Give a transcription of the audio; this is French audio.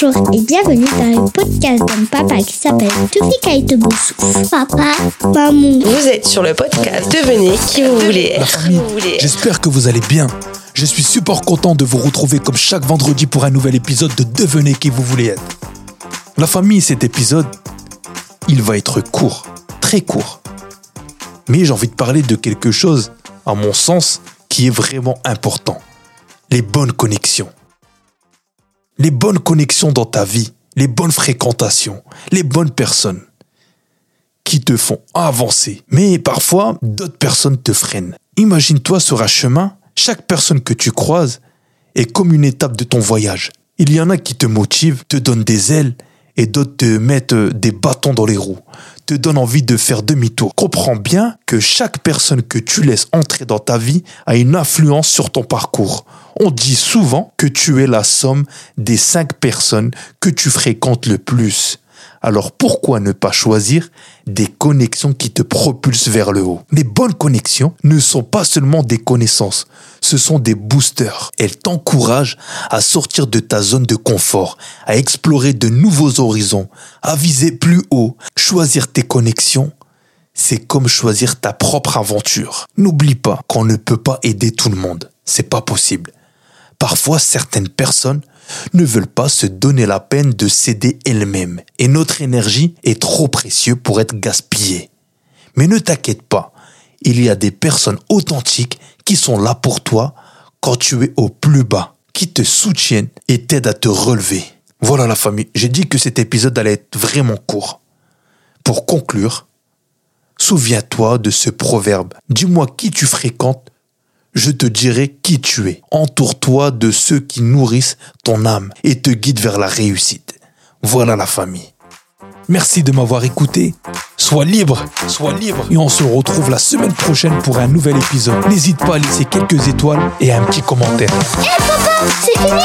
Bonjour et bienvenue dans le podcast d'un papa qui s'appelle Tufika et Papa, maman. Vous êtes sur le podcast Devenez qui vous voulez La être. famille, Vous voulez être. j'espère que vous allez bien. Je suis super content de vous retrouver comme chaque vendredi pour un nouvel épisode de Devenez qui vous voulez être. La famille, cet épisode, il va être court, très court. Mais j'ai envie de parler de quelque chose, à mon sens, qui est vraiment important. Les bonnes connexions. Les bonnes connexions dans ta vie, les bonnes fréquentations, les bonnes personnes qui te font avancer. Mais parfois, d'autres personnes te freinent. Imagine-toi sur un chemin, chaque personne que tu croises est comme une étape de ton voyage. Il y en a qui te motivent, te donnent des ailes, et d'autres te mettent euh, des bâtons dans les roues, te donnent envie de faire demi-tour. Comprends bien que chaque personne que tu laisses entrer dans ta vie a une influence sur ton parcours. On dit souvent que tu es la somme des cinq personnes que tu fréquentes le plus. Alors pourquoi ne pas choisir des connexions qui te propulsent vers le haut? Les bonnes connexions ne sont pas seulement des connaissances, ce sont des boosters. Elles t'encouragent à sortir de ta zone de confort, à explorer de nouveaux horizons, à viser plus haut. Choisir tes connexions, c'est comme choisir ta propre aventure. N'oublie pas qu'on ne peut pas aider tout le monde. C'est pas possible. Parfois, certaines personnes ne veulent pas se donner la peine de s'aider elles-mêmes. Et notre énergie est trop précieuse pour être gaspillée. Mais ne t'inquiète pas, il y a des personnes authentiques qui sont là pour toi quand tu es au plus bas, qui te soutiennent et t'aident à te relever. Voilà la famille, j'ai dit que cet épisode allait être vraiment court. Pour conclure, souviens-toi de ce proverbe. Dis-moi qui tu fréquentes je te dirai qui tu es. Entoure-toi de ceux qui nourrissent ton âme et te guident vers la réussite. Voilà la famille. Merci de m'avoir écouté. Sois libre, sois libre. Et on se retrouve la semaine prochaine pour un nouvel épisode. N'hésite pas à laisser quelques étoiles et un petit commentaire. C'est fini?